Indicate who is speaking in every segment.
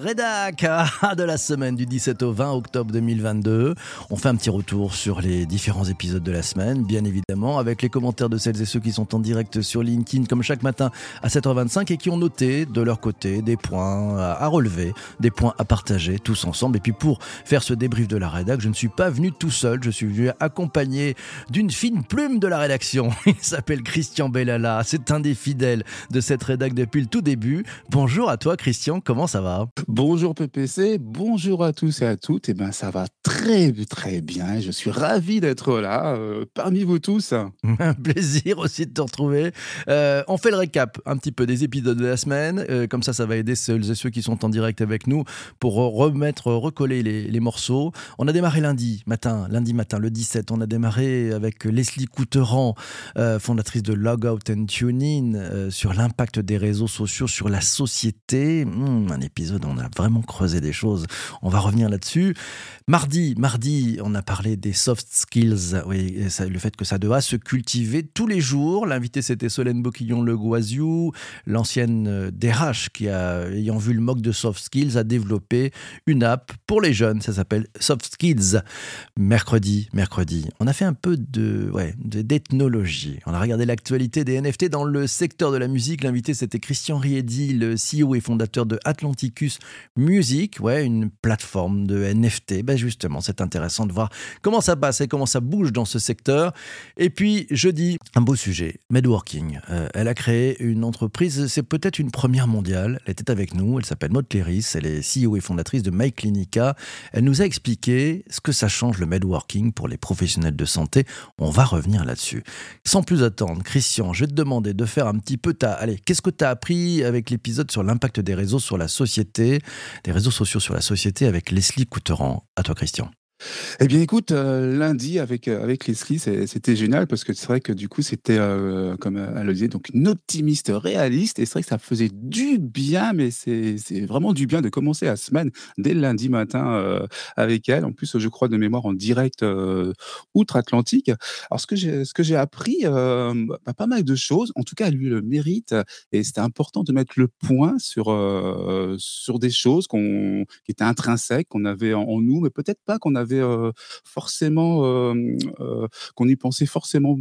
Speaker 1: rédac ah, de la semaine du 17 au 20 octobre 2022. On fait un petit retour sur les différents épisodes de la semaine, bien évidemment, avec les commentaires de celles et ceux qui sont en direct sur LinkedIn, comme chaque matin à 7h25, et qui ont noté de leur côté des points à relever, des points à partager tous ensemble. Et puis pour faire ce débrief de la rédac, je ne suis pas venu tout seul, je suis venu accompagné d'une fine plume de la rédaction. Il s'appelle Christian Bellala, c'est un des fidèles de cette rédac depuis le tout début. Bonjour à toi Christian, comment ça va?
Speaker 2: Bonjour PPC, bonjour à tous et à toutes. Et eh ben ça va très très bien. Je suis ravi d'être là euh, parmi vous tous.
Speaker 1: Un plaisir aussi de te retrouver. Euh, on fait le récap un petit peu des épisodes de la semaine. Euh, comme ça, ça va aider celles et ceux qui sont en direct avec nous pour remettre, recoller les, morceaux. On a démarré lundi matin, lundi matin, le 17. On a démarré avec Leslie Couteran, fondatrice de Logout and Tuning, sur l'impact des réseaux sociaux sur la société. Hmm, un épisode on a vraiment creusé des choses. On va revenir là-dessus. Mardi, mardi, on a parlé des soft skills. Oui, le fait que ça doit se cultiver tous les jours. L'invité, c'était Solène Boquillon-Le Guaziou, l'ancienne DRH euh, qui, a, ayant vu le mock de soft skills, a développé une app pour les jeunes. Ça s'appelle Soft Skills. Mercredi, mercredi, on a fait un peu de, ouais, d'ethnologie. On a regardé l'actualité des NFT dans le secteur de la musique. L'invité, c'était Christian Riedi, le CEO et fondateur de Atlanticus Music, ouais, une plateforme de NFT. Ben justement, c'est intéressant de voir comment ça passe et comment ça bouge dans ce secteur. Et puis, jeudi, un beau sujet, Medworking. Euh, elle a créé une entreprise, c'est peut-être une première mondiale. Elle était avec nous, elle s'appelle Maud Cléris, elle est CEO et fondatrice de MyClinica. Elle nous a expliqué ce que ça change le Medworking pour les professionnels de santé. On va revenir là-dessus. Sans plus attendre, Christian, je vais te demander de faire un petit peu ta... Allez, qu'est-ce que tu as appris avec l'épisode sur l'impact des réseaux sur la société, des réseaux sociaux sur la société avec Leslie Couteran. À toi, Christian.
Speaker 2: Eh bien, écoute, euh, lundi avec euh, avec Leslie, c'était génial parce que c'est vrai que du coup, c'était euh, comme elle le disait, donc une optimiste réaliste. Et c'est vrai que ça faisait du bien, mais c'est vraiment du bien de commencer la semaine dès le lundi matin avec elle. En plus, je crois de mémoire en direct outre-Atlantique. Alors, ce que j'ai appris, bah, pas mal de choses. En tout cas, elle eu le mérite et c'était important de mettre le point sur sur des choses qu'on qui étaient intrinsèques, qu'on avait en, en nous, mais peut-être pas qu'on avait forcément, qu'on y pensait forcément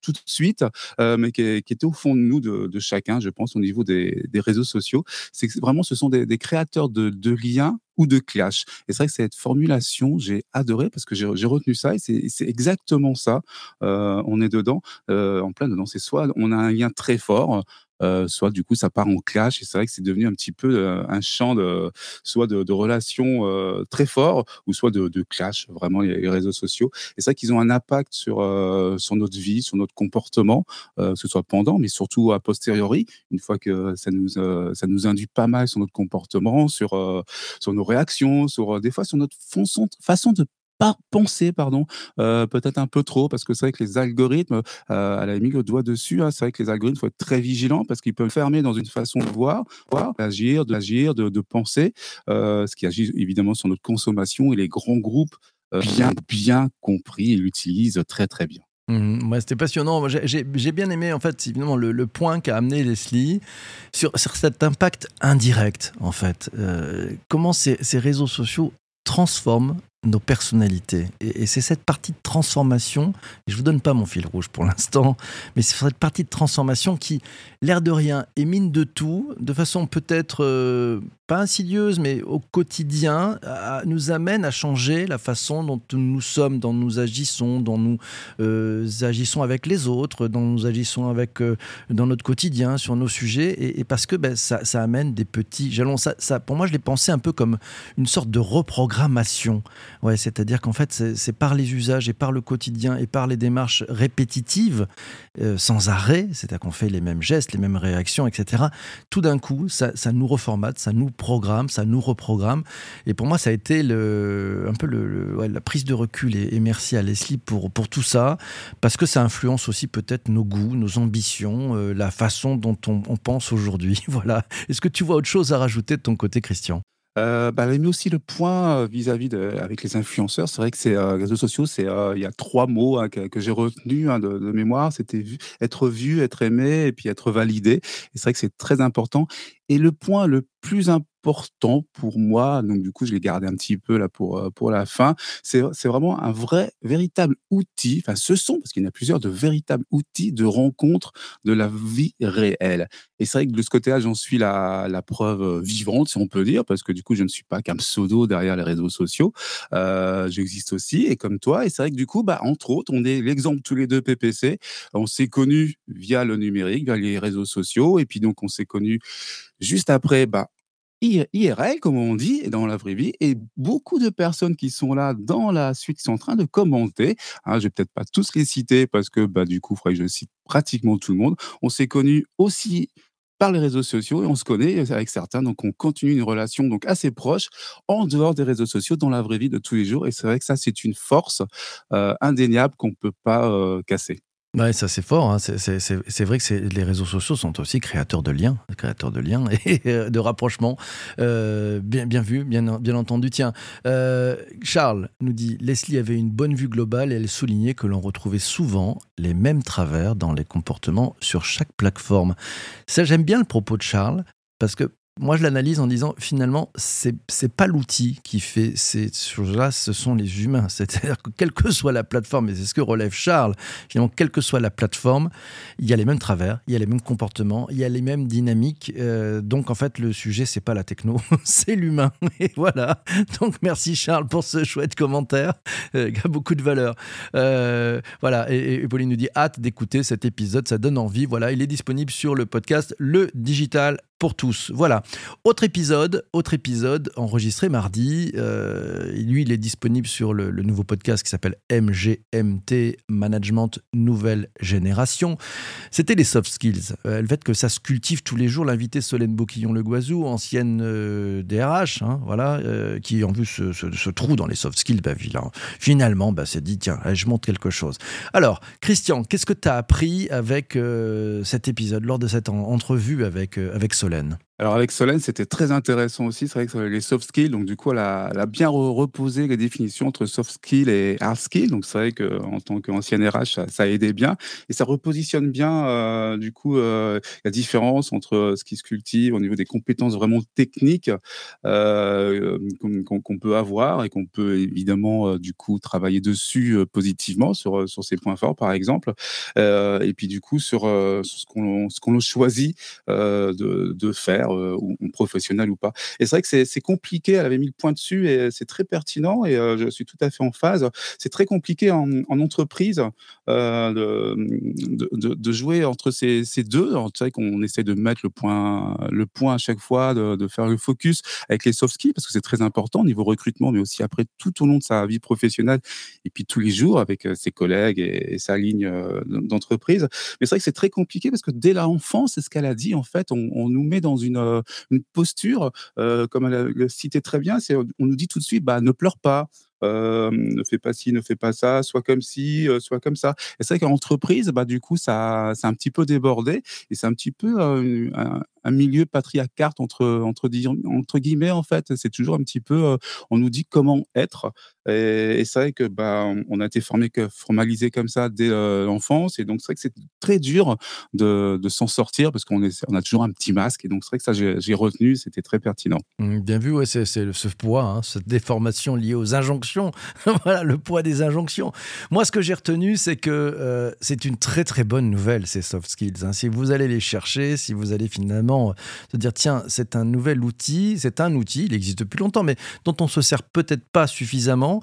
Speaker 2: tout de suite, mais qui, était au fond de nous, de, chacun, je pense, au niveau des, réseaux sociaux. C'est vraiment, ce sont des, créateurs de, liens ou de clash. Et c'est vrai que cette formulation, j'ai adoré parce que j'ai retenu ça et c'est exactement ça. on est dedans, en plein dedans. C'est soit on a un lien très fort, euh, soit du coup ça part en clash et c'est vrai que c'est devenu un petit peu euh, un champ de soit de, relations euh, très fort ou soit de, clash vraiment les, réseaux sociaux. Et c'est vrai qu'ils ont un impact sur sur notre vie sur notre comportement que ce soit pendant mais surtout a posteriori une fois que ça nous ça nous induit pas mal sur notre comportement sur sur nos réactions sur des fois sur notre façon de penser, pardon, euh, peut-être un peu trop, parce que c'est vrai que les algorithmes, euh, à la limite, le doigt dessus, hein, c'est vrai que les algorithmes, il faut être très vigilant parce qu'ils peuvent fermer dans une façon de voir, d'agir, d'agir, de, de, penser, euh, ce qui agit évidemment sur notre consommation et les grands groupes bien, bien compris et l'utilisent très, très bien.
Speaker 1: Mmh, c'était passionnant. J'ai bien aimé, en fait, évidemment, le, point qu'a amené Leslie sur, cet impact indirect, en fait. comment ces, ces, réseaux sociaux transforment nos personnalités. Et, c'est cette partie de transformation, et je vous donne pas mon fil rouge pour l'instant, mais c'est cette partie de transformation qui, l'air de rien, émine de tout, de façon peut-être euh, insidieuse, mais au quotidien, nous amène à changer la façon dont nous sommes, dont nous agissons, dont nous euh, agissons avec les autres, dont nous agissons avec, euh, dans notre quotidien, sur nos sujets, et, parce que ben, ça, amène des petits jalons. Ça, pour moi, je l'ai pensé un peu comme une sorte de reprogrammation. Ouais, c'est-à-dire qu'en fait, c'est par les usages et par le quotidien et par les démarches répétitives, euh, sans arrêt, c'est-à-dire qu'on fait les mêmes gestes, les mêmes réactions, etc. Tout d'un coup, ça, nous reformate, ça nous programme, ça nous reprogramme. Et pour moi, ça a été un peu la prise de recul. Et, merci à Leslie pour, tout ça, parce que ça influence aussi peut-être nos goûts, nos ambitions, euh, la façon dont on, pense aujourd'hui. voilà. Est-ce que tu vois autre chose à rajouter de ton côté, Christian?
Speaker 2: Euh, bah, mis aussi le point euh, vis-à-vis de, avec les influenceurs. C'est vrai que c'est euh, réseaux sociaux, c'est il y a trois mots hein, que, j'ai retenus hein, de, mémoire. C'était être vu, être aimé et puis être validé. Et c'est vrai que c'est très important. Et le point le plus important pour moi, donc du coup, je l'ai gardé un petit peu là pour, euh, pour la fin, c'est vraiment un vrai, véritable outil, enfin ce sont, parce qu'il y en a plusieurs, de véritables outils de rencontre de la vie réelle. Et c'est vrai que de ce côté-là, j'en suis la, la preuve euh, vivante, si on peut dire, parce que du coup, je ne suis pas qu'un pseudo derrière les réseaux sociaux. Euh, J'existe aussi, et comme toi. Et c'est vrai que du coup, bah, entre autres, on est l'exemple tous les deux PPC. On s'est connus via le numérique, via les réseaux sociaux. Et puis donc, on s'est connus juste après, bah, IRL, comme on dit, dans la vraie vie, et beaucoup de personnes qui sont là dans la suite, qui sont en train de commenter. Hein, je vais peut-être pas tous les citer parce que bah, du coup, il que je cite pratiquement tout le monde. On s'est connus aussi par les réseaux sociaux et on se connaît avec certains, donc on continue une relation donc assez proche en dehors des réseaux sociaux dans la vraie vie de tous les jours. Et c'est vrai que ça, c'est une force euh, indéniable qu'on ne peut pas euh, casser.
Speaker 1: Ouais, ça c'est fort. Hein. C'est vrai que les réseaux sociaux sont aussi créateurs de liens, créateurs de liens et euh, de rapprochements. Euh, bien, vu, bien, bien entendu. Tiens, euh, Charles nous dit Leslie avait une bonne vue globale et elle soulignait que l'on retrouvait souvent les mêmes travers dans les comportements sur chaque plateforme. Ça, j'aime bien le propos de Charles parce que moi, je l'analyse en disant finalement, c'est n'est pas l'outil qui fait ces choses-là, ce sont les humains. C'est-à-dire que quelle que soit la plateforme, et c'est ce que relève Charles, finalement, quelle que soit la plateforme, il y a les mêmes travers, il y a les mêmes comportements, il y a les mêmes dynamiques. Euh, donc, en fait, le sujet, c'est pas la techno, c'est l'humain. Et voilà. Donc, merci Charles pour ce chouette commentaire euh, qui a beaucoup de valeur. Euh, voilà. Et, et, Pauline nous dit hâte d'écouter cet épisode, ça donne envie. Voilà, il est disponible sur le podcast Le Digital pour tous. Voilà. Autre épisode, autre épisode enregistré mardi. Euh, lui, il est disponible sur le, nouveau podcast qui s'appelle MGMT Management Nouvelle Génération. C'était les soft skills. Euh, le fait que ça se cultive tous les jours. L'invité Solène Boquillon-Le Guazou, ancienne DRH, euh, hein, voilà, qui en vu ce, trou dans les soft skills, bah, finalement, bah, s'est dit tiens, je monte quelque chose. Alors, Christian, qu'est-ce que tu as appris avec cet épisode lors de cette entrevue avec, avec Solène?
Speaker 2: Pologne alors avec Solène, c'était très intéressant aussi. C'est vrai que les soft skills, donc du coup, elle a, bien reposé les définitions entre soft skills et hard skills. Donc c'est vrai qu'en tant qu'ancienne RH, ça, a aidé bien. Et ça repositionne bien, euh, du coup, euh, la différence entre ce qui se cultive au niveau des compétences vraiment techniques euh, qu'on peut avoir et qu'on peut évidemment, du coup, travailler dessus positivement sur, sur ses points forts, par exemple. et puis du coup, sur, ce qu'on choisit de de faire, euh, ou, professionnel ou pas. Et c'est vrai que c'est compliqué, elle avait mis le point dessus et c'est très pertinent et euh, je suis tout à fait en phase. C'est très compliqué en, entreprise euh, de, de, jouer entre ces, ces deux. C'est vrai qu'on essaie de mettre le point, le point à chaque fois, de, faire le focus avec les soft skills parce que c'est très important au niveau recrutement, mais aussi après tout au long de sa vie professionnelle et puis tous les jours avec ses collègues et, sa ligne d'entreprise. Mais c'est vrai que c'est très compliqué parce que dès l'enfance, c'est ce qu'elle a dit, en fait, on nous met dans une, euh, une posture, euh, comme elle le citait très bien, c'est on nous dit tout de suite, bah, ne pleure pas, euh, ne fais pas ci, ne fais pas ça, soit comme ci, soit comme ça. Et c'est vrai qu'en entreprise, bah, du coup, ça, c'est un petit peu débordé et c'est un petit peu un milieu patriarcat entre, entre, guillemets, en fait. C'est toujours un petit peu, euh, on nous dit comment être. Et, c'est vrai que bah, on a été formé, formalisé comme ça dès euh, l'enfance. Et donc, c'est vrai que c'est très dur de, de s'en sortir parce qu'on on a toujours un petit masque. Et donc, c'est vrai que ça, j'ai retenu, c'était très pertinent.
Speaker 1: Mmh, bien vu, ouais, c'est ce poids, hein, cette déformation liée aux injonctions. voilà, le poids des injonctions. Moi, ce que j'ai retenu, c'est que euh, c'est une très, très bonne nouvelle, ces soft skills. Hein. Si vous allez les chercher, si vous allez finalement euh, se dire tiens, c'est un nouvel outil, c'est un outil, il existe depuis longtemps, mais dont on se sert peut-être pas suffisamment.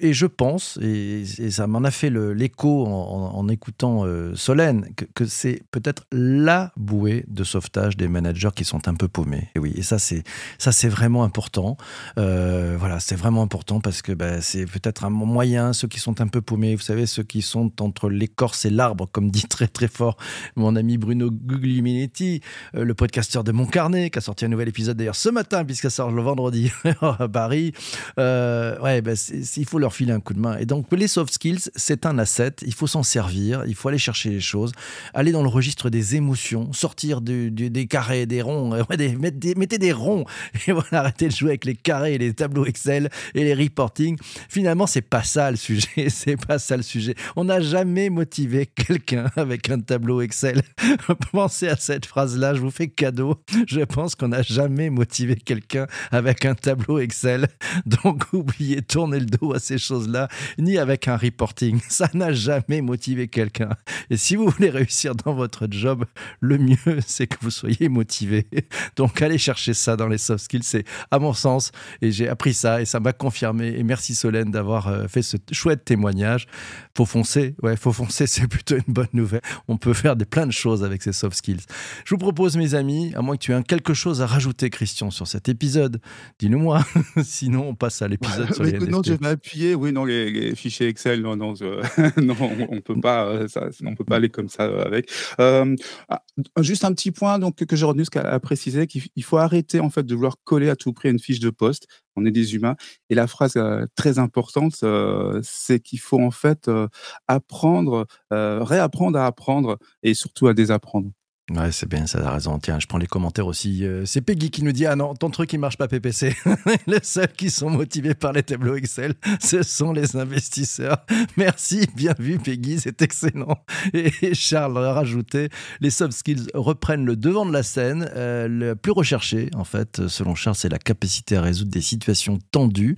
Speaker 1: et je pense, et, ça m'en a fait l'écho en, écoutant euh, Solène, que, c'est peut-être la bouée de sauvetage des managers qui sont un peu paumés. Et oui, et ça c'est vraiment important. Euh, voilà, c'est vraiment important parce que bah, c'est peut-être un moyen ceux qui sont un peu paumés, vous savez ceux qui sont entre l'écorce et l'arbre, comme dit très très fort mon ami Bruno Guglielminetti, le podcasteur de Mon Carnet, qui a sorti un nouvel épisode d'ailleurs ce matin, puisqu'il sort le vendredi à Paris. Euh, ouais, ben, il faut leur filer un coup de main. Et donc, les soft skills, c'est un asset. Il faut s'en servir. Il faut aller chercher les choses, aller dans le registre des émotions, sortir des carrés, des ronds, euh, des, mettez des ronds. Et voilà, arrêtez de jouer avec les carrés les tableaux Excel et les reporting. Finalement, c'est pas ça le sujet. C'est pas ça le sujet. On n'a jamais motivé quelqu'un avec un tableau Excel. Pensez à cette phrase-là. Je vous fais cadeau. Je pense qu'on n'a jamais motivé quelqu'un avec un tableau Excel. Donc, oubliez, tourner le dos à ces choses-là, ni avec un reporting. Ça n'a jamais motivé quelqu'un. Et si vous voulez réussir dans votre job, le mieux, c'est que vous soyez motivé. Donc, allez chercher ça dans les soft skills. C'est, à mon sens, et j'ai appris ça et ça m'a confirmé. Et merci Solène d'avoir euh, fait ce chouette témoignage. Faut foncer. Ouais, faut foncer. C'est plutôt une bonne nouvelle. On peut faire des, plein de choses avec ces soft skills. Je vous propose, mes amis, à moins que tu aies quelque chose à rajouter, Christian, sur cet épisode, dis-le-moi. Sinon, on passe à l'épisode sur les
Speaker 2: écoute, Non, je vais appuyer. Oui, non, les, fichiers Excel, non, non, non on, peut pas, euh, ça, on peut pas aller comme ça euh, avec. Euh, ah, juste un petit point donc que j'ai retenu, ce qu'elle a précisé, qu'il faut arrêter en fait de vouloir coller à tout prix une fiche de poste. On est des humains. Et la phrase très importante, c'est qu'il faut en fait apprendre, réapprendre à apprendre et surtout à désapprendre.
Speaker 1: Ouais, c'est bien, ça a raison. Tiens, je prends les commentaires aussi. Euh, c'est Peggy qui nous dit Ah non, ton truc il marche pas PPC. les seuls qui sont motivés par les tableaux Excel, ce sont les investisseurs. Merci, bien vu Peggy, c'est excellent. Et Charles a rajouté Les soft skills reprennent le devant de la scène. Euh, le plus recherché, en fait, selon Charles, c'est la capacité à résoudre des situations tendues.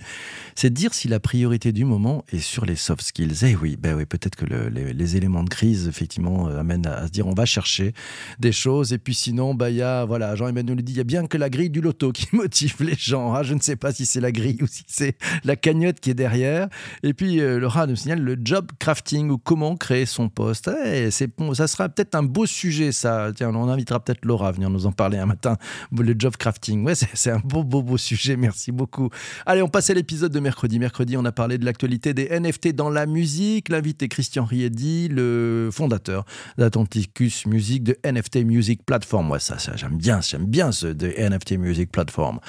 Speaker 1: C'est dire si la priorité du moment est sur les soft skills. Eh oui, ben oui peut-être que les, éléments de crise, effectivement, euh, amènent à, à se dire On va chercher des choses. Et puis sinon, bah, il y a, voilà, Jean-Emmanuel dit, il y a bien que la grille du loto qui motive les gens. Ah, je ne sais pas si c'est la grille ou si c'est la cagnotte qui est derrière. Et puis euh, Laura nous signale le job crafting ou comment créer son poste. Eh, c'est ça sera peut-être un beau sujet, ça. Tiens, on invitera peut-être Laura à venir nous en parler un matin. Le job crafting, ouais, c'est un beau, beau, beau sujet. Merci beaucoup. Allez, on passe à l'épisode de mercredi. Mercredi, on a parlé de l'actualité des NFT dans la musique. L'invité Christian Riedi, le fondateur d'Atlanticus Music de NFT NFT Music Platform. Moi, ça, ça j'aime bien, j'aime bien ce de NFT Music Platform.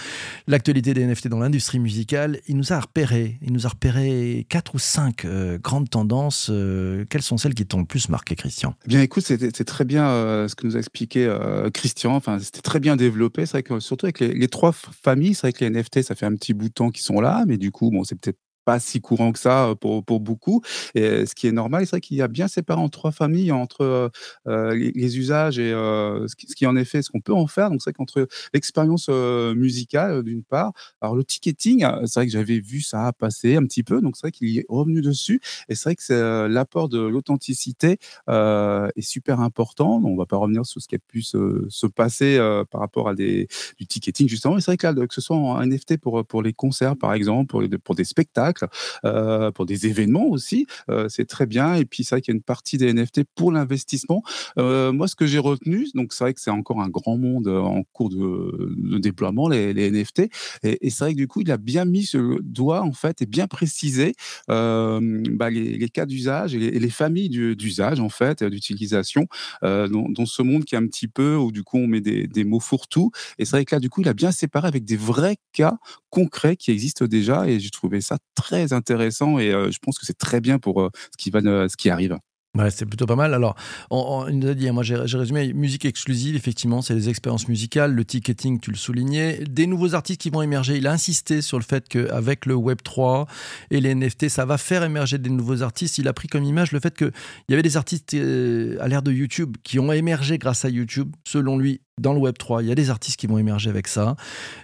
Speaker 1: L'actualité des NFT dans l'industrie musicale, il nous a repéré, il nous a repéré quatre ou cinq euh, grandes tendances. Euh, quelles sont celles qui t'ont le plus marqué, Christian?
Speaker 2: Eh Bien, écoute, c'était très bien euh, ce que nous a expliqué Christian. Enfin, c'était très bien développé. C'est vrai que surtout avec les, les trois familles, c'est vrai que les NFT, ça fait un petit bout de temps qu'ils sont là, mais du coup, bon, c'est peut-être pas si courant que ça pour, pour beaucoup. Et ce qui est normal, c'est vrai qu'il y a bien séparé en trois familles entre les, usages et ce, qui, en effet, ce qu'on peut en faire. Donc, c'est vrai qu'entre l'expérience musicale, d'une part, alors le ticketing, c'est vrai que j'avais vu ça passer un petit peu. Donc, c'est vrai qu'il est revenu dessus. Et c'est vrai que l'apport de l'authenticité est super important. On va pas revenir sur ce qui a pu se, se passer par rapport à des, du ticketing, justement. Et c'est vrai que là, que ce soit en NFT pour, pour les concerts, par exemple, pour des spectacles, euh, pour des événements aussi. Euh, c'est très bien. Et puis, c'est vrai qu'il y a une partie des NFT pour l'investissement. Euh, moi, ce que j'ai retenu, donc c'est vrai que c'est encore un grand monde en cours de, déploiement, les, NFT. Et, c'est vrai que du coup, il a bien mis ce doigt, en fait, et bien précisé bah, les, cas d'usage et, les, familles d'usage, en fait, d'utilisation dans, ce monde qui est un petit peu où, du coup, on met des, des mots fourre-tout. Et c'est vrai que là, du coup, il a bien séparé avec des vrais cas concrets qui existent déjà. Et j'ai trouvé ça très très intéressant et je pense que c'est très bien pour ce, qui va, ce qui arrive.
Speaker 1: Ouais, c'est plutôt pas mal. Alors, on, nous a dit, moi j'ai résumé, musique exclusive, effectivement, c'est les expériences musicales, le ticketing, tu le soulignais, des nouveaux artistes qui vont émerger. Il a insisté sur le fait qu'avec le Web 3 et les NFT, ça va faire émerger des nouveaux artistes. Il a pris comme image le fait qu'il y avait des artistes à l'ère de YouTube qui ont émergé grâce à YouTube, selon lui, dans le Web 3. Il y a des artistes qui vont émerger avec ça.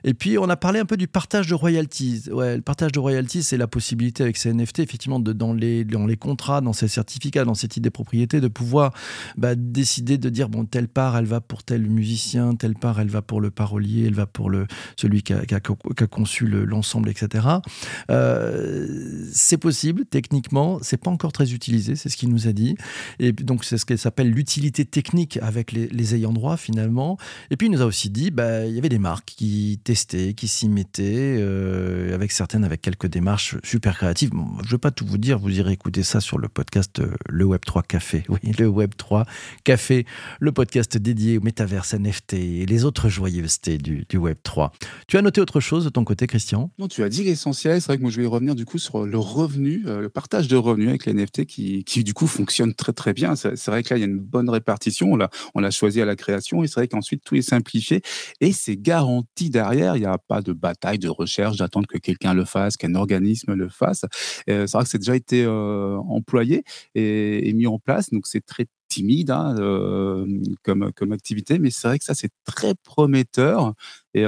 Speaker 1: Et puis, on a parlé un peu du partage de royalties. Ouais, le partage de royalties, c'est la possibilité avec ces NFT, effectivement, de, dans, les, dans les contrats, dans ces certificats, dans ces titres des propriétés, de pouvoir bah, décider de dire, bon, telle part, elle va pour tel musicien, telle part, elle va pour le parolier, elle va pour le, celui qui a, conçu l'ensemble, etc. Euh, c'est possible, techniquement, c'est pas encore très utilisé, c'est ce qu'il nous a dit. Et donc, c'est ce qu'elle s'appelle l'utilité technique avec les, les ayants droit, finalement. Et puis il nous a aussi dit, bah, il y avait des marques qui testaient, qui s'y mettaient, euh, avec certaines avec quelques démarches super créatives. je ne vais pas tout vous dire, vous irez écouter ça sur le podcast euh, Le Web 3 Café. Oui, le Web 3 Café, le podcast dédié au métaverse NFT et les autres joyeusetés du, du Web 3. Tu as noté autre chose de ton côté, Christian?
Speaker 2: Non, tu as dit l'essentiel. C'est vrai que moi je vais revenir du coup sur le revenu, euh, le partage de revenus avec les NFT qui, qui du coup fonctionne très très bien. C'est vrai que là il y a une bonne répartition. On l'a choisi à la création et c'est vrai qu'ensuite tout est simplifié et c'est garanti derrière. Il n'y a pas de bataille, de recherche, d'attendre que quelqu'un le fasse, qu'un organisme le fasse. c'est vrai que c'est déjà été employé et, mis en place, donc c'est très timide hein, comme, comme activité, mais c'est vrai que ça, c'est très prometteur. Et,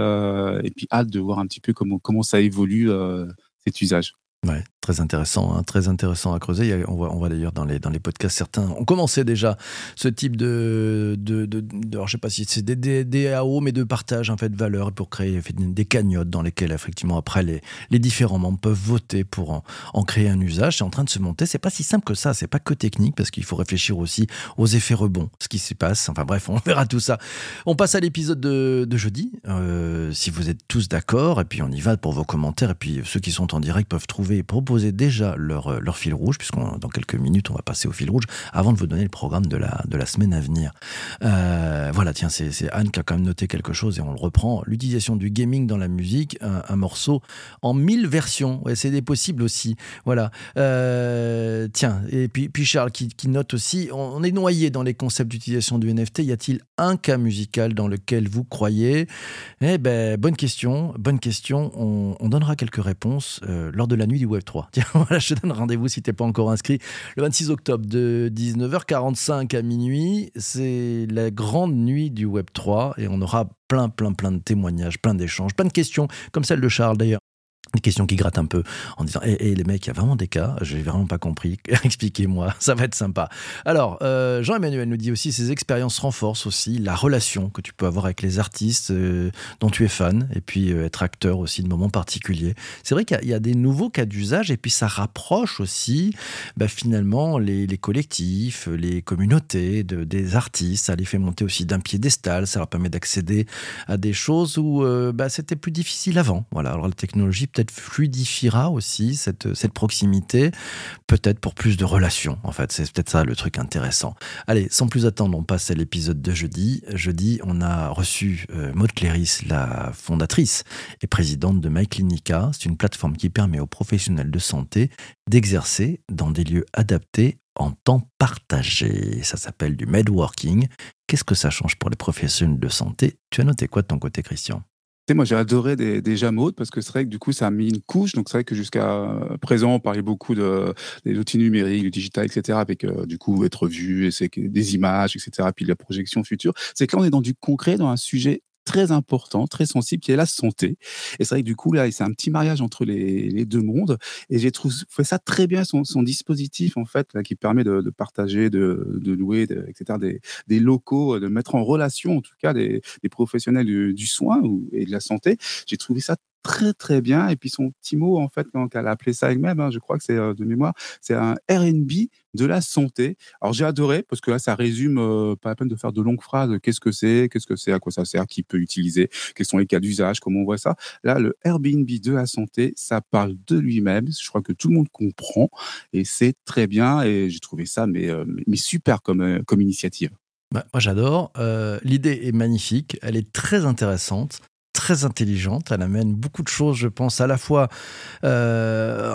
Speaker 2: puis, hâte de voir un petit peu comment ça évolue cet usage.
Speaker 1: Ouais, très intéressant, hein, très intéressant à creuser. On voit, on voit d'ailleurs dans les, dans les podcasts, certains ont commencé déjà ce type de, de, de, alors je sais pas si c'est des, des, DAO, mais de partage en fait de valeurs pour créer des cagnottes dans lesquelles effectivement après les, les différents membres peuvent voter pour en, en créer un usage. C'est en train de se monter. C'est pas si simple que ça. C'est pas que technique parce qu'il faut réfléchir aussi aux effets rebonds, ce qui se passe. Enfin bref, on verra tout ça. On passe à l'épisode de, de, jeudi. Euh, si vous êtes tous d'accord, et puis on y va pour vos commentaires. Et puis ceux qui sont en direct peuvent trouver proposer déjà leur, euh, leur fil rouge, puisqu'on dans quelques minutes on va passer au fil rouge, avant de vous donner le programme de la, de la semaine à venir. Euh, voilà, tiens, c'est Anne qui a quand même noté quelque chose et on le reprend. L'utilisation du gaming dans la musique, un, morceau en mille versions. Ouais, c'est des possibles aussi. Voilà. Euh, tiens, et puis, puis Charles qui, note aussi, on, est noyé dans les concepts d'utilisation du NFT. Y a-t-il un cas musical dans lequel vous croyez? Eh ben, bonne question, bonne question. On, on donnera quelques réponses lors de la nuit Web3. Tiens, voilà, je te donne rendez-vous si tu n'es pas encore inscrit. Le 26 octobre de 19h45 à minuit, c'est la grande nuit du Web3 et on aura plein, plein, plein de témoignages, plein d'échanges, plein de questions, comme celle de Charles d'ailleurs des questions qui grattent un peu en disant et eh, les mecs, il y a vraiment des cas, j'ai vraiment pas compris, expliquez-moi, ça va être sympa. Alors, euh, Jean-Emmanuel nous dit aussi ces expériences renforcent aussi la relation que tu peux avoir avec les artistes euh, dont tu es fan et puis euh, être acteur aussi de moments particuliers. C'est vrai qu'il y, a des nouveaux cas d'usage et puis ça rapproche aussi bah, finalement les, collectifs, les communautés de, des artistes, ça les fait monter aussi d'un piédestal, ça leur permet d'accéder à des choses où bah, c'était plus difficile avant. Voilà, alors la technologie peut-être fluidifiera aussi cette, cette proximité, peut-être pour plus de relations, en fait. C'est peut-être ça le truc intéressant. Allez, sans plus attendre, on passe à l'épisode de jeudi. Jeudi, on a reçu euh, Maud Cléris, la fondatrice et présidente de MyClinica. C'est une plateforme qui permet aux professionnels de santé d'exercer dans des lieux adaptés en temps partagé. Ça s'appelle du medworking. Qu'est-ce que ça change pour les professionnels de santé? Tu as noté quoi de ton côté, Christian?
Speaker 2: Moi, j'ai adoré des, Mode parce que c'est vrai que du coup, ça a mis une couche. Donc, c'est vrai que jusqu'à présent, on parlait beaucoup de, des outils numériques, du digital, etc. Avec euh, du coup être vu, et des images, etc. Puis la projection future. C'est que là, on est dans du concret, dans un sujet très important, très sensible, qui est la santé. Et c'est vrai que du coup, là, c'est un petit mariage entre les, deux mondes. Et j'ai trouvé ça très bien, son, dispositif, en fait, là, qui permet de, partager, de, louer, etc., des, locaux, de mettre en relation, en tout cas, des, professionnels du, du soin ou, et de la santé. J'ai trouvé ça très très bien. Et puis son petit mot, en fait, quand elle a appelé ça elle-même, hein, je crois que c'est euh, de mémoire, c'est un RB de la santé. Alors j'ai adoré parce que là, ça résume, euh, pas la peine de faire de longues phrases, qu'est-ce que c'est, qu'est-ce que c'est, à quoi ça sert, qui peut utiliser, quels sont les cas d'usage, comment on voit ça? Là, le Airbnb de la santé, ça parle de lui-même. Je crois que tout le monde comprend et c'est très bien. Et j'ai trouvé ça mais, euh, mais super comme, comme initiative.
Speaker 1: Bah, moi j'adore. L'idée est magnifique, elle est très intéressante très intelligente. Elle amène beaucoup de choses, je pense, à la fois euh,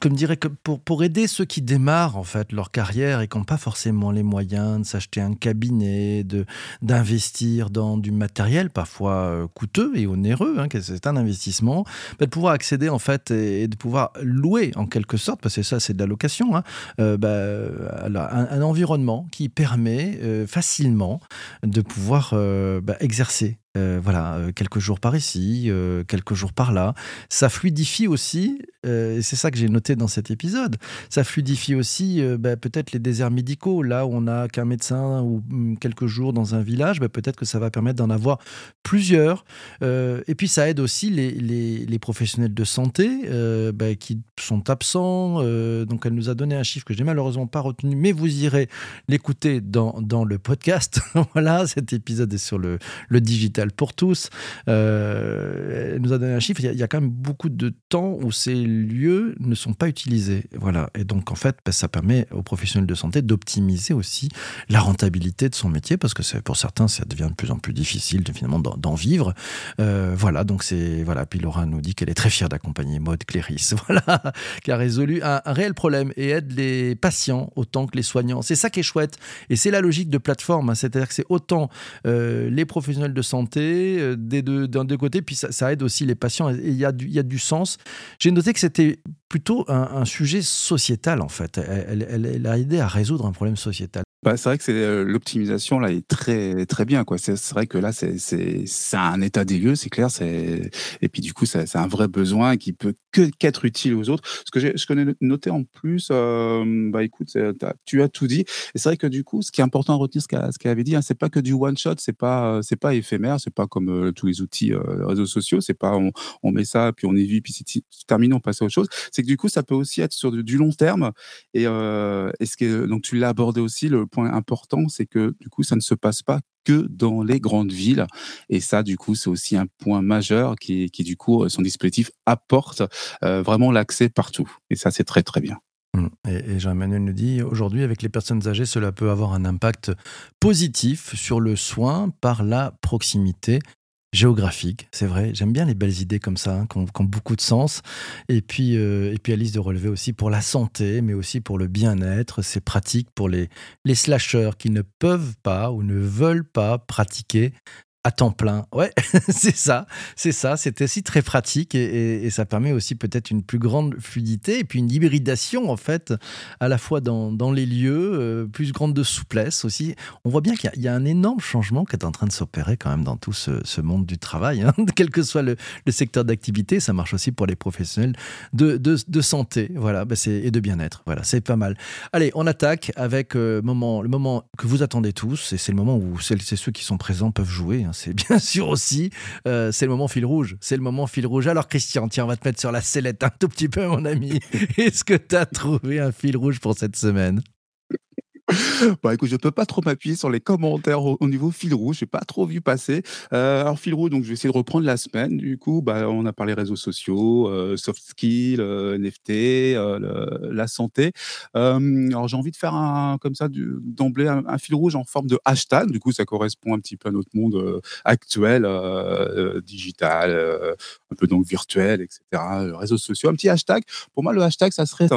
Speaker 1: comme dirais que pour, aider ceux qui démarrent en fait leur carrière et qui n'ont pas forcément les moyens de s'acheter un cabinet, de d'investir dans du matériel parfois euh, coûteux et onéreux, hein, c'est un investissement, bah, de pouvoir accéder en fait et, de pouvoir louer en quelque sorte, parce que ça c'est de la location, hein, euh, bah, un, environnement qui permet facilement de pouvoir bah, exercer euh, voilà, euh, quelques jours par ici, euh, quelques jours par là. Ça fluidifie aussi, et c'est ça que j'ai noté dans cet épisode, ça fluidifie aussi bah, peut-être les déserts médicaux. Là où on n'a qu'un médecin ou mm, quelques jours dans un village, bah, peut-être que ça va permettre d'en avoir plusieurs. et puis ça aide aussi les, les, professionnels de santé bah, qui sont absents. donc elle nous a donné un chiffre que j'ai malheureusement pas retenu, mais vous irez l'écouter dans, dans le podcast. voilà, cet épisode est sur le, le digital pour tous. Euh, elle nous a donné un chiffre. Il y, a, quand même beaucoup de temps où ces lieux ne sont pas utilisés. Voilà. Et donc, en fait, bah, ça permet aux professionnels de santé d'optimiser aussi la rentabilité de son métier parce que pour certains, ça devient de plus en plus difficile finalement d'en vivre. Euh, voilà. Donc, c'est. Voilà. Puis Laura nous dit qu'elle est très fière d'accompagner Maud Cléris. Voilà. qui a résolu un, réel problème et aide les patients autant que les soignants. C'est ça qui est chouette. Et c'est la logique de plateforme. Hein. C'est-à-dire que c'est autant euh, les professionnels de santé euh, des deux, côtés, puis ça, aide aussi les patients et il y, a du, y a du sens. J'ai noté que c'était plutôt un, sujet sociétal en fait. Elle a aidé à résoudre un problème sociétal.
Speaker 2: Bah, c'est vrai que c'est, heu, l'optimisation là est très très bien quoi. C'est vrai que là c'est c'est un état des lieux, c'est clair, c'est et puis du coup c'est un vrai besoin qui peut que qu'être utile aux autres. Ce que j'ai ce que noté en plus, hem, bah, écoute, tu as tout dit et c'est vrai que du coup, ce qui est important à retenir ce qu'elle avait dit, hein, c'est pas que du one shot, c'est pas, heu, c'est pas éphémère, c'est pas comme, tous les outils, réseaux sociaux, c'est pas on met ça puis on y vit puis c'est terminé, on passe à autre chose. C'est que du coup, ça peut aussi être sur du long terme et et ce qui est donc tu l'as abordé aussi, point important, c'est que du coup, ça ne se passe pas que dans les grandes villes. Et ça, du coup, c'est aussi un point majeur qui, qui du coup, son dispositif apporte euh, vraiment l'accès partout. Et ça, c'est très, très bien.
Speaker 1: Mmh. Et, et Jean-Emmanuel nous dit, aujourd'hui, avec les personnes âgées, cela peut avoir un impact positif sur le soin par la proximité géographique, c'est vrai. J'aime bien les belles idées comme ça, hein, qui, ont, beaucoup de sens. Et puis, euh, et puis Alice de relever aussi pour la santé, mais aussi pour le bien-être. C'est pratique pour les, les slasheurs qui ne peuvent pas ou ne veulent pas pratiquer à temps plein. Ouais, c'est ça, c'est ça. C'est aussi très pratique et, ça permet aussi peut-être une plus grande fluidité et puis une hybridation en fait, à la fois dans, les lieux, euh, plus grande de souplesse aussi. On voit bien qu'il y, a un énorme changement qui est en train de s'opérer quand même dans tout ce, monde du travail, hein. quel que soit le, secteur d'activité. Ça marche aussi pour les professionnels de, santé, voilà, bah et de bien-être. Voilà, c'est pas mal. Allez, on attaque avec euh, moment, le moment que vous attendez tous et c'est le moment où ceux qui sont présents peuvent jouer. Hein c'est bien sûr aussi, euh, c'est le moment fil rouge. C'est le moment fil rouge. Alors Christian, tiens, on va te mettre sur la sellette un tout petit peu, mon ami. Est-ce que tu as trouvé un fil rouge pour cette semaine?
Speaker 2: Bah écoute, je peux pas trop m'appuyer sur les commentaires au, au niveau fil rouge, j'ai pas trop vu passer. Euh, alors fil rouge, donc je vais essayer de reprendre la semaine. Du coup, bah on a parlé réseaux sociaux, euh, soft skills, euh, NFT, le, la santé. alors j'ai envie de faire un comme ça d'emblée un, fil rouge en forme de hashtag. Du coup, ça correspond un petit peu à notre monde actuel, digital, un peu donc virtuel, etc. réseaux sociaux, un petit hashtag. Pour moi, le hashtag, ça serait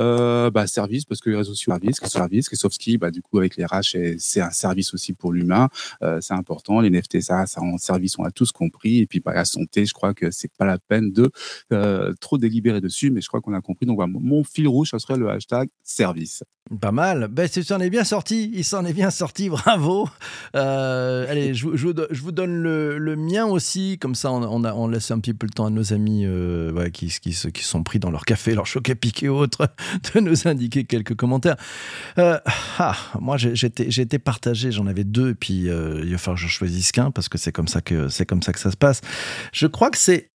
Speaker 2: euh, bah, service, parce que les réseaux sociaux, service, service, skill, bah, du coup, avec les RH, c'est un service aussi pour l'humain. Euh, c'est important. Les NFT, ça, ça en service, on a tous compris. Et puis, bah, la santé, je crois que c'est pas la peine de euh, trop délibérer dessus, mais je crois qu'on a compris. Donc, mon fil rouge, ça serait le hashtag service.
Speaker 1: Pas mal. Ben, il s'en est bien sorti. Il s'en est bien sorti. Bravo. Euh, allez, je, je, je, vous donne le, le, mien aussi. Comme ça, on, on, a, on laisse un petit peu le temps à nos amis euh, ouais, qui, qui, qui, sont pris dans leur café, leur choc à piquer ou autre, de nous indiquer quelques commentaires. Euh, ah, moi, j'étais, partagé. J'en avais deux. Puis, euh, il va falloir que je choisisse qu'un parce que c'est comme ça que c'est comme ça que ça se passe. Je crois que c'est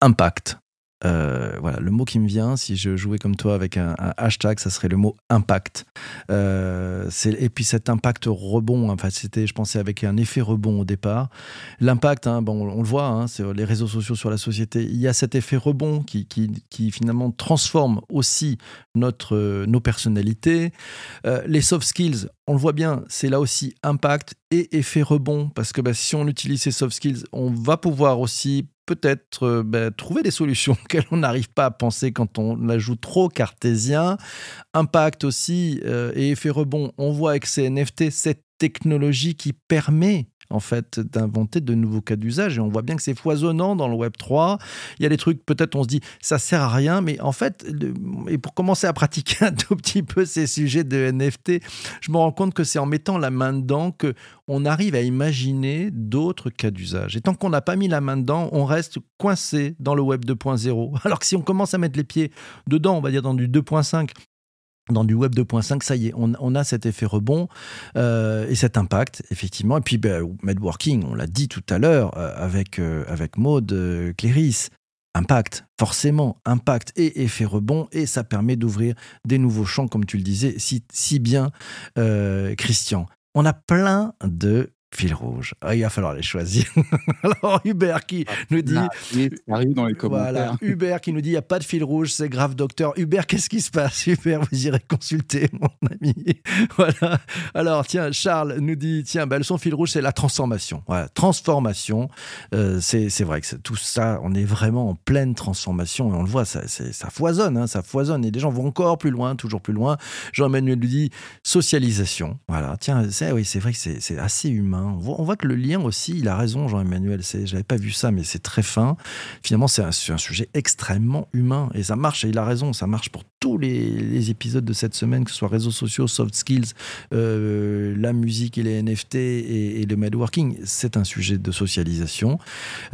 Speaker 1: impact. Euh, voilà, le mot qui me vient, si je jouais comme toi avec un, hashtag, ça serait le mot impact. Euh, et puis cet impact rebond, enfin, c'était, je pensais avec un effet rebond au départ. L'impact, hein, bon, on le voit, hein, c'est les réseaux sociaux sur la société. Il y a cet effet rebond qui, qui, finalement transforme aussi notre, nos personnalités. Euh, les soft skills, on le voit bien, c'est là aussi impact et effet rebond, parce que bah, si on utilise ces soft skills, on va pouvoir aussi peut-être euh, bah, trouver des solutions auxquelles on n'arrive pas à penser quand on l'ajoute trop cartésien. Impact aussi euh, et effet rebond, on voit avec ces NFT cette technologie qui permet en fait d'inventer de nouveaux cas d'usage. Et on voit bien que c'est foisonnant dans le web 3 il y a des trucs peut-être on se dit ça sert à rien mais en fait et pour commencer à pratiquer un tout petit peu ces sujets de NFT je me rends compte que c'est en mettant la main dedans que on arrive à imaginer d'autres cas d'usage. Et tant qu'on n'a pas mis la main dedans on reste coincé dans le web 2.0 alors que si on commence à mettre les pieds dedans on va dire dans du 2.5 dans du web 2.5, ça y est, on, a cet effet rebond euh, et cet impact, effectivement. Et puis, ben, Medworking, on l'a dit tout à l'heure euh, avec, euh, avec Maude Cléris, impact, forcément, impact et effet rebond, et ça permet d'ouvrir des nouveaux champs, comme tu le disais si, bien, Christian. On a plein de fil rouge. Ah, il va falloir les choisir. Alors Hubert qui ah, nous dit,
Speaker 2: arrive dans les commentaires.
Speaker 1: Voilà, Hubert qui nous dit il y a pas de fil rouge, c'est grave docteur. Hubert, qu'est-ce qui se passe Hubert, vous irez consulter mon ami. voilà. Alors tiens, Charles nous dit tiens, bah, le son fil rouge c'est la transformation. Voilà, transformation. Euh, c'est vrai que tout ça, on est vraiment en pleine transformation et on le voit, ça, ça foisonne, hein, ça foisonne et les gens vont encore plus loin, toujours plus loin. Jean-Emmanuel nous dit socialisation. Voilà, tiens, oui, c'est vrai que c'est assez humain on voit, on voit, que le lien aussi, il a raison, Jean-Emmanuel. J'avais pas vu ça, mais c'est très fin. Finalement, c'est un, un, sujet extrêmement humain. Et ça marche, et il a raison, ça marche pour tous les, épisodes de cette semaine, que ce soit réseaux sociaux, soft skills, euh, la musique et les NFT et, le medworking, c'est un sujet de socialisation.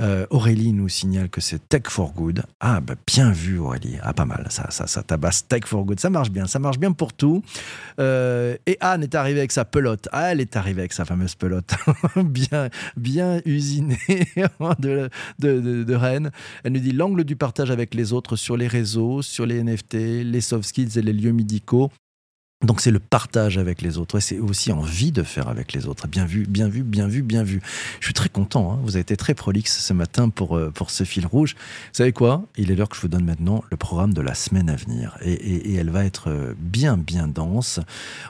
Speaker 1: Euh, Aurélie nous signale que c'est Tech for Good. Ah, bah, bien vu, Aurélie. Ah, pas mal. Ça, ça, ça tabasse Tech for Good. Ça marche bien. Ça marche bien pour tout. Euh, et Anne est arrivée avec sa pelote. Ah, elle est arrivée avec sa fameuse pelote. bien, bien usinée de, de, de Rennes. Elle nous dit l'angle du partage avec les autres sur les réseaux, sur les NFT, les soft skills et les lieux médicaux. Donc c'est le partage avec les autres et c'est aussi envie de faire avec les autres. Bien vu, bien vu, bien vu, bien vu. Je suis très content. Hein. Vous avez été très prolixe ce matin pour, euh, pour ce fil rouge. Vous savez quoi? Il est l'heure que je vous donne maintenant le programme de la semaine à venir et, elle va être euh, bien bien dense.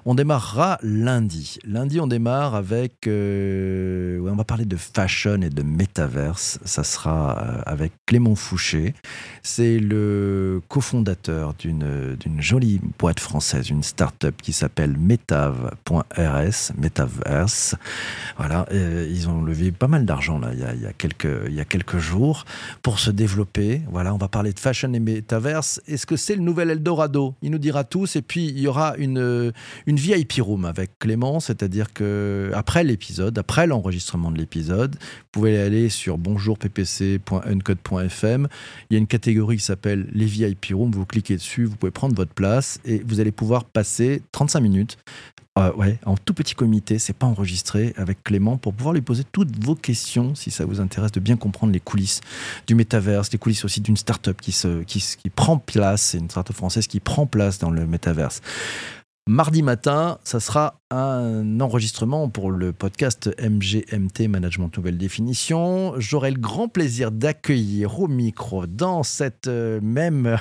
Speaker 1: On démarrera lundi. Lundi on démarre avec... Euh, on va parler de fashion et de metaverse. Ça sera avec Clément Fouché. C'est le cofondateur d'une jolie boîte française, une start qui s'appelle Metav.rs, Metaverse. Voilà, ils ont levé pas mal d'argent là, il y, a, quelques, il y a quelques jours pour se développer. Voilà, on va parler de fashion et Metaverse. Est-ce que c'est le nouvel Eldorado? Il nous dira tous. Et puis, il y aura une, une VIP room avec Clément, c'est-à-dire que après l'épisode, après l'enregistrement de l'épisode, vous pouvez aller sur bonjourppc.uncode.fm. Il y a une catégorie qui s'appelle les VIP rooms. Vous cliquez dessus, vous pouvez prendre votre place et vous allez pouvoir passer 35 minutes. Euh, en tout petit comité, c'est pas enregistré avec Clément pour pouvoir lui poser toutes vos questions si ça vous intéresse de bien comprendre les coulisses du métaverse, les coulisses aussi d'une start-up qui, se, prend place, c'est une start-up française qui prend place dans le métaverse. Mardi matin, ça sera un enregistrement pour le podcast MGMT Management Nouvelle Définition. J'aurai le grand plaisir d'accueillir au micro dans cette euh, même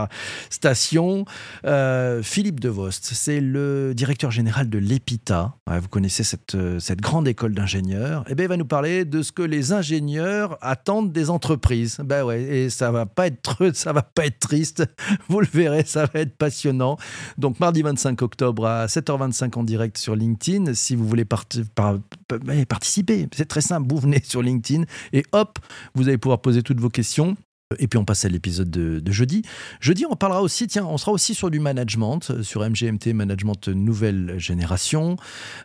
Speaker 1: station euh, Philippe Devost. C'est le directeur général de l'EPITA. vous connaissez cette, euh, cette grande école d'ingénieurs. Eh bien, il va nous parler de ce que les ingénieurs attendent des entreprises. Ben ouais, et ça va pas être ça va pas être triste. Vous le verrez, ça va être passionnant. Donc mardi 25 octobre à 7h25 en direct sur LinkedIn. Si vous voulez participer, c'est très simple. Vous venez sur LinkedIn et hop, vous allez pouvoir poser toutes vos questions. Et puis on passe à l'épisode de, jeudi. Jeudi, on parlera aussi, tiens, on sera aussi sur du management, euh, sur MGMT, management nouvelle génération.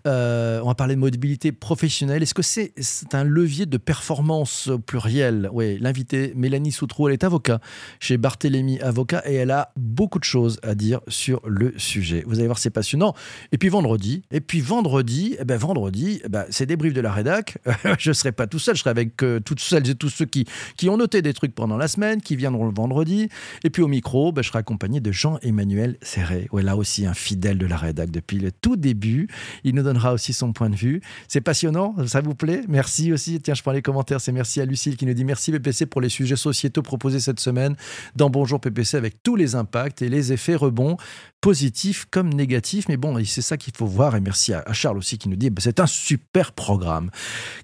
Speaker 1: Euh, on va parler de mobilité professionnelle. Est-ce que c'est un levier de performance pluriel? Oui, l'invité Mélanie Soutrou, elle est avocat chez Barthélémy Avocat et elle a beaucoup de choses à dire sur le sujet. Vous allez voir, c'est passionnant. Et puis vendredi, et puis vendredi, eh ben vendredi, eh ben, c'est débrief de la rédac. je ne serai pas tout seul, je serai avec euh, toutes celles et tous ceux qui, qui ont noté des trucs pendant la semaine qui viendront le vendredi. Et puis au micro, bah, je serai accompagné de Jean-Emmanuel Serré. Ouais, là aussi un fidèle de la rédac depuis le tout début. Il nous donnera aussi son point de vue. C'est passionnant, ça vous plaît? Merci aussi. Tiens, je prends les commentaires. C'est merci à Lucille qui nous dit merci PPC pour les sujets sociétaux proposés cette semaine dans Bonjour PPC avec tous les impacts et les effets rebonds positifs comme négatifs. Mais bon, c'est ça qu'il faut voir. Et merci à Charles aussi qui nous dit bah, c'est un super programme.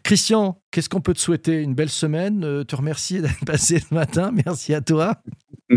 Speaker 1: Christian, qu'est-ce qu'on peut te souhaiter? Une belle semaine. Euh, te remercier d'être passé ce matin. Merci à toi.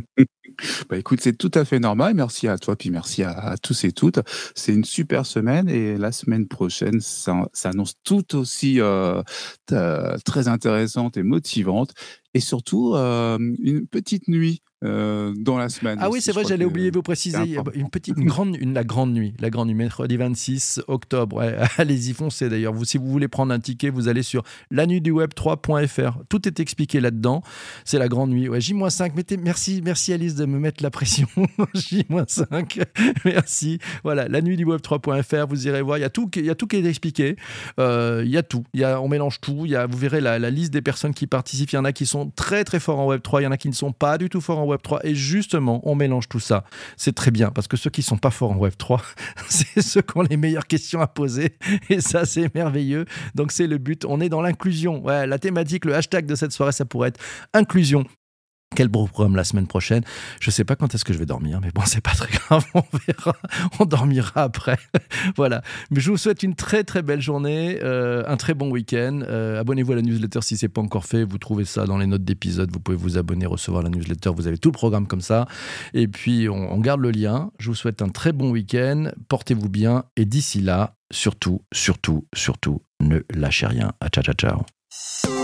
Speaker 2: Bah écoute, c'est tout à fait normal. Merci à toi, puis merci à, tous et toutes. C'est une super semaine et la semaine prochaine, ça, annonce tout aussi euh, très intéressante et motivante. Et surtout, euh, une petite nuit euh, dans la semaine.
Speaker 1: Ah oui, c'est vrai, j'allais oublier de vous préciser. Une petite, une grande, une, la grande nuit, la grande nuit, mercredi 26 octobre. Allez-y, foncez d'ailleurs. Vous, si vous voulez prendre un ticket, vous allez sur la nuit du web 3.fr. Tout est expliqué là-dedans. C'est la grande nuit. Ouais, J-5. Mettez, merci, merci Alice de me mettre la pression. J-5. merci. Voilà, la nuit du web 3.fr. Vous irez voir. Il y a tout, il y a tout qui est expliqué. Euh, il y a tout. Il y a, on mélange tout. Il y a, vous verrez la, la liste des personnes qui participent. Il y en a qui sont très très forts en web 3. Il y en a qui ne sont pas du tout forts en web 3. Et justement, on mélange tout ça. C'est très bien parce que ceux qui sont pas forts en Web 3, c'est ceux qui ont les meilleures questions à poser. Et ça, c'est merveilleux. Donc, c'est le but. On est dans l'inclusion. Ouais, la thématique, le hashtag de cette soirée, ça pourrait être inclusion. Quel beau programme la semaine prochaine. Je sais pas quand est-ce que je vais dormir, mais bon, c'est pas très grave, on verra. On dormira après. voilà. Mais je vous souhaite une très très belle journée, euh, un très bon week-end. Euh, abonnez-vous à la newsletter si c'est pas encore fait. Vous trouvez ça dans les notes d'épisode. Vous pouvez vous abonner, recevoir la newsletter. Vous avez tout le programme comme ça. Et puis, on, garde le lien. Je vous souhaite un très bon week-end. Portez-vous bien. Et d'ici là, surtout, surtout, surtout, ne lâchez rien. Ciao, ciao, ciao.